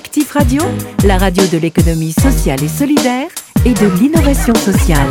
Actif Radio, la radio de l'économie sociale et solidaire et de l'innovation sociale.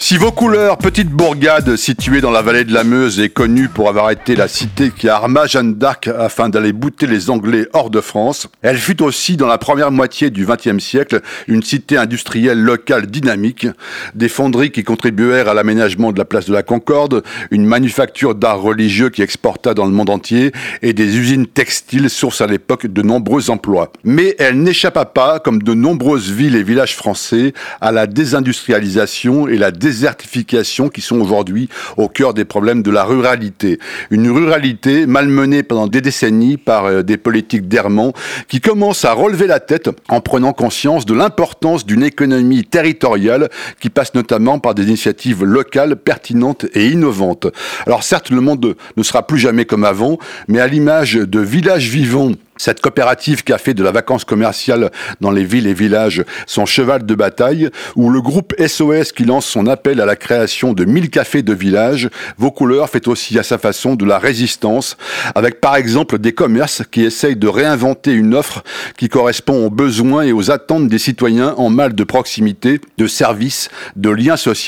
Si vos couleurs, petite bourgade située dans la vallée de la Meuse, est connue pour avoir été la cité qui arma Jeanne d'Arc afin d'aller bouter les Anglais hors de France, elle fut aussi dans la première moitié du XXe siècle une cité industrielle locale dynamique, des fonderies qui contribuèrent à l'aménagement de la place de la Concorde, une manufacture d'art religieux qui exporta dans le monde entier et des usines textiles source à l'époque de nombreux emplois. Mais elle n'échappa pas, comme de nombreuses villes et villages français, à la désindustrialisation et la désertification qui sont aujourd'hui au cœur des problèmes de la ruralité. Une ruralité malmenée pendant des décennies par euh, des politiques d'errement qui commencent à relever la tête en prenant conscience de l'importance d'une économie territoriale qui passe notamment par des initiatives locales pertinentes et innovantes. Alors certes, le monde ne sera plus jamais comme avant, mais à l'image de villages vivants cette coopérative qui a fait de la vacance commerciale dans les villes et villages son cheval de bataille, ou le groupe SOS qui lance son appel à la création de 1000 cafés de village, Vos couleurs fait aussi à sa façon de la résistance, avec par exemple des commerces qui essayent de réinventer une offre qui correspond aux besoins et aux attentes des citoyens en mal de proximité, de services, de liens sociaux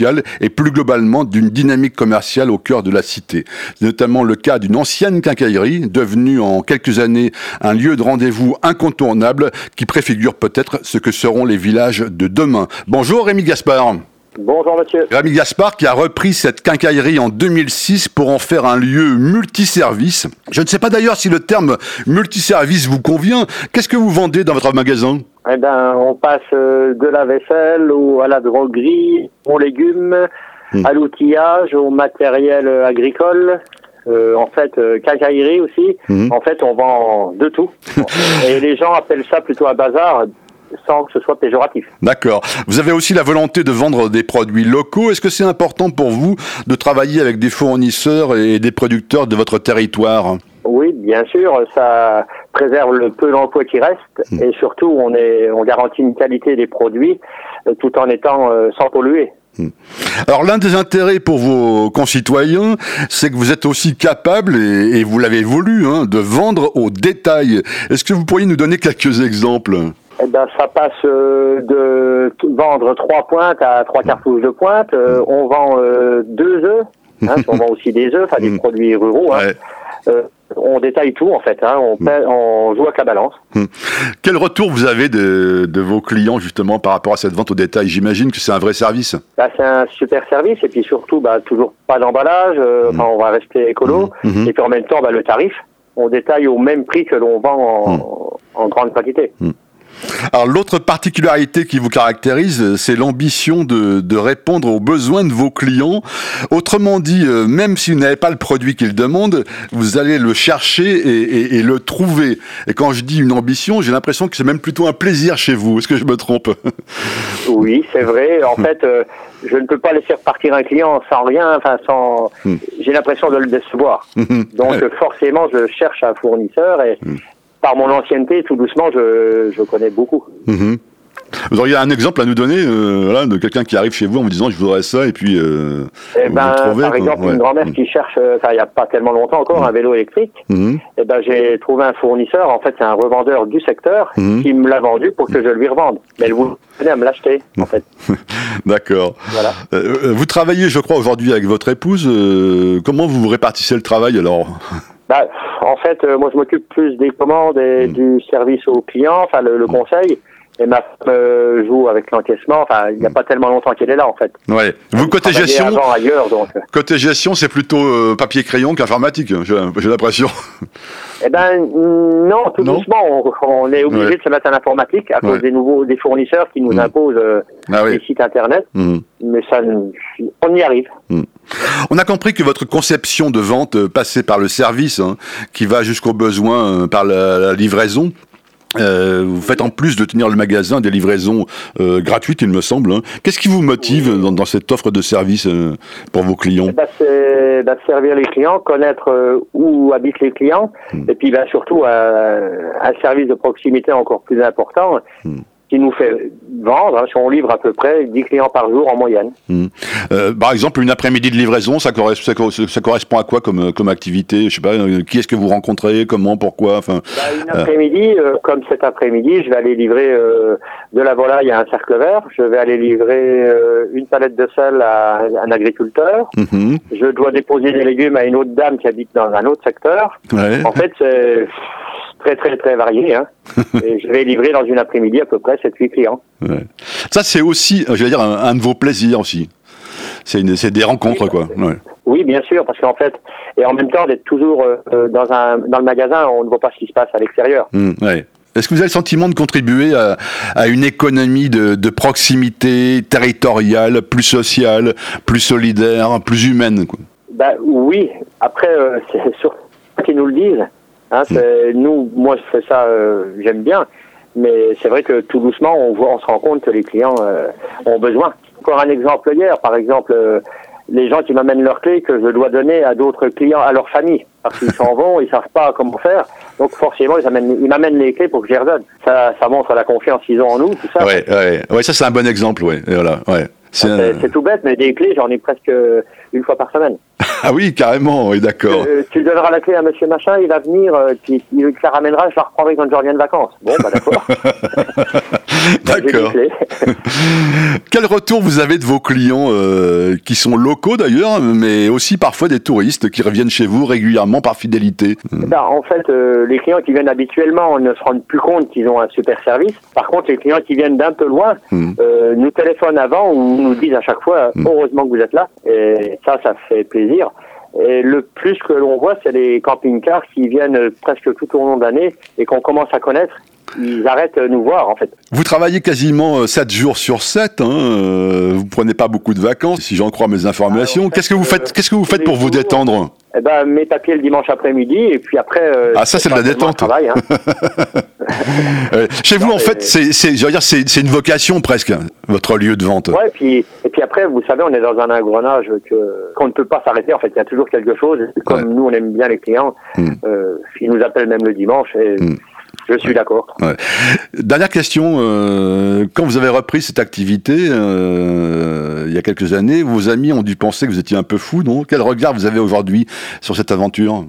et plus globalement d'une dynamique commerciale au cœur de la cité. Notamment le cas d'une ancienne quincaillerie devenue en quelques années un lieu de rendez-vous incontournable qui préfigure peut-être ce que seront les villages de demain. Bonjour Rémi Gaspard. Bonjour monsieur. Rémi Gaspard qui a repris cette quincaillerie en 2006 pour en faire un lieu multiservice. Je ne sais pas d'ailleurs si le terme multiservice vous convient. Qu'est-ce que vous vendez dans votre magasin? Eh ben, on passe euh, de la vaisselle ou à la droguerie, aux légumes, hmm. à l'outillage, au matériel agricole, euh, en fait, euh, aussi. Mhm. En fait, on vend de tout. Et les gens appellent ça plutôt un bazar sans que ce soit péjoratif. D'accord. Vous avez aussi la volonté de vendre des produits locaux. Est-ce que c'est important pour vous de travailler avec des fournisseurs et des producteurs de votre territoire? Oui, bien sûr, ça préserve le peu d'emplois qui reste mhm. et surtout on est on garantit une qualité des produits euh, tout en étant euh, sans polluer. Hmm. Alors l'un des intérêts pour vos concitoyens, c'est que vous êtes aussi capable, et, vous l'avez voulu, hein, de vendre au détail. Est-ce que vous pourriez nous donner quelques exemples? Eh ben, ça passe euh, de vendre trois pointes à trois cartouches de pointe. Euh, on vend euh, deux œufs. Hein, on vend aussi des œufs, enfin des hmm. produits ruraux. Hein on détaille tout en fait, hein. hmm. on, joue avec la balance. Hmm. Quel retour vous avez de, vos clients justement par rapport à cette vente au détail? J'imagine que c'est un vrai service. Bah, c'est un super service et puis surtout bah, toujours pas d'emballage, euh, hmm. on va rester écolo et puis en même temps bah, le tarif, on détaille au même prix que l'on vend en, en grande quantité. Alors l'autre particularité qui vous caractérise, c'est l'ambition de, de, répondre aux besoins de vos clients. Autrement dit, euh, même si vous n'avez pas le produit qu'ils demandent, vous allez le chercher et, et, le trouver. Et quand je dis une ambition, j'ai l'impression que c'est même plutôt un plaisir chez vous. Est-ce que je me trompe? Oui, c'est vrai. En hmm. fait, euh, je ne peux pas laisser repartir un client sans rien, enfin sans. Hmm. J'ai l'impression de le décevoir. Hmm. Donc forcément, je cherche un fournisseur et par mon ancienneté, tout doucement, je, je connais beaucoup. Mhm. Vous auriez un exemple à nous donner euh, de quelqu'un qui arrive chez vous en vous disant je voudrais ça et puis euh, eh ben, par exemple une grand-mère qui cherche euh, enfin il n'y a pas tellement longtemps encore un vélo électrique. Et eh ben j'ai trouvé un fournisseur en fait c'est un revendeur du secteur qui me l'a vendu pour que je lui revende. Mais elle voulait à me l'acheter en fait. D'accord. Voilà. vous travaillez je crois aujourd'hui avec votre épouse. Comment vous répartissez le travail alors? Bah, en fait, euh, moi, je m'occupe plus des commandes et hmm. du service aux clients, enfin le, le hmm. conseil. Et ma femme euh, joue avec l'encaissement. Enfin, il n'y a hmm. pas tellement longtemps qu'elle est là, en fait. Ouais. Vous côté gestion. Ailleurs, donc. Côté gestion, c'est plutôt euh, papier crayon qu'informatique. J'ai l'impression. Eh ben non, tout doucement, on, est obligé de se mettre en informatique à cause des nouveaux des fournisseurs qui nous imposent euh, ah les sites internet. Mais ça, on y arrive. On a compris que votre conception de vente euh, passait par le service, hein, qui va jusqu'au besoin euh, par la, livraison. Euh, vous faites en plus de tenir le magasin des livraisons gratuites, il me semble. Hein. Qu'est-ce qui vous motive dans, cette offre de service pour vos clients? Ben, C'est servir les clients, connaître où habitent les clients, hmm. et puis ben, surtout un service de proximité encore plus important. Hmm qui nous fait vendre, hein, si on livre à peu près 10 clients par jour en moyenne. Hmm. Euh, par exemple, une après-midi de livraison, ça, correspond, ça, correspond à quoi comme, comme activité? Je sais pas, euh, qui est-ce que vous rencontrez? Comment? Pourquoi? Enfin, bah, Une après-midi, euh, comme cet après-midi, je vais aller livrer de la volaille à un cercle vert, je vais aller livrer une palette de sel à un agriculteur, mhm. je dois déposer des légumes à une autre dame qui habite dans un autre secteur. En fait, c'est très très très varié. Hein. et je vais livrer dans une après-midi à peu près 7-8 clients. Ouais. Ça c'est aussi, je vais dire, un, de vos plaisirs aussi. C'est des rencontres quoi. Ouais. Oui, bien sûr, parce qu'en fait, et en même temps d'être toujours euh, dans, un, dans le magasin, on ne voit pas ce qui se passe à l'extérieur. Mmh, ouais. Est-ce que vous avez le sentiment de contribuer à, à une économie de, de, proximité territoriale, plus sociale, plus solidaire, plus humaine quoi? Bah, Oui, après, euh, c'est sûr qu'ils nous le disent. Hein, mm. Nous, moi, je fais ça, euh, j'aime bien, mais c'est vrai que tout doucement, on, voit, on se rend compte que les clients euh, ont besoin. Encore un exemple hier, par exemple, euh, les gens qui m'amènent leurs clés que je dois donner à d'autres clients, à leur famille, parce qu'ils s'en vont, ils savent pas comment faire, donc forcément ils ils m'amènent les clés pour que je les redonne. Ça, ça montre la confiance qu'ils ont en nous, tout ça. Ouais, ouais, ouais, ça c'est un bon exemple, ouais, voilà, ouais. C'est tout bête, mais des clés, j'en ai presque une fois par semaine. Ah oui, carrément, oui, d'accord. Euh, tu donneras la clé à monsieur machin, il va venir, euh, puis il la ramènera, je la reprendrai quand je reviens de vacances. Bon, bah d'accord. d'accord. Quel retour vous avez de vos clients euh, qui sont locaux d'ailleurs, mais aussi parfois des touristes qui reviennent chez vous régulièrement par fidélité? Bah, En fait, les clients qui viennent habituellement ne se rendent plus compte qu'ils ont un super service. Par contre, les clients qui viennent d'un peu loin hmm. nous téléphonent avant ou nous disent à chaque fois, hmm. heureusement que vous êtes là. Et ça, ça fait plaisir. Et le plus que l'on voit, c'est les camping-cars qui viennent presque tout au long de l'année et qu'on commence à connaître. Ils arrêtent de nous voir en fait. Vous travaillez quasiment 7 euh, jours sur 7, hein euh, vous prenez pas beaucoup de vacances, si j'en crois mes informations. Qu'est-ce que vous faites, euh, qu'est-ce que vous faites pour vous détendre eh ben, mes papiers le dimanche après-midi et puis après. Euh, ah, ça, c'est de la détente. Travail, hein. Chez vous, en fait, c'est, dire, une vocation presque, votre lieu de vente. Ouais, et puis, et puis après, vous savez, on est dans un engrenage que, qu'on ne peut pas s'arrêter. En fait, il y a toujours quelque chose. Comme nous, on aime bien les clients, euh, ils nous appellent même le dimanche et hmm. Je suis d'accord. Dernière question, euh, quand vous avez repris cette activité euh, il y a quelques années, vos amis ont dû penser que vous étiez un peu fou, non? Quel regard vous avez aujourd'hui sur cette aventure?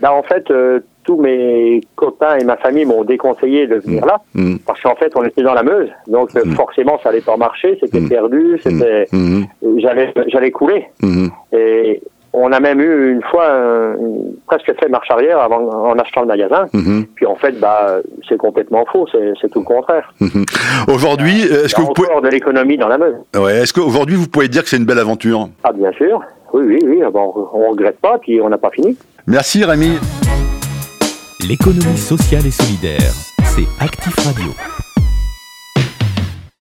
Ben, En fait, euh, tous mes copains et ma famille m'ont déconseillé de venir mmh. là, mmh. parce qu'en fait, on était dans la Meuse, donc mmh. forcément, ça n'allait pas marcher, c'était perdu, c'était, j'allais, j'allais couler. Et on a même eu une fois presque fait marche arrière avant, en achetant le magasin. Mhm. Puis en fait, bah, c'est complètement faux. C'est tout le contraire. Mhm. Aujourd'hui, est-ce que vous pouvez de l'économie dans la Meuse. Ouais. Est-ce qu'aujourd'hui vous pouvez dire que c'est une belle aventure? Ah bien sûr. Oui, oui, oui. Ah bon, on regrette pas. Puis on n'a pas fini. Merci Rémi. L'économie sociale et solidaire, c'est Actif Radio.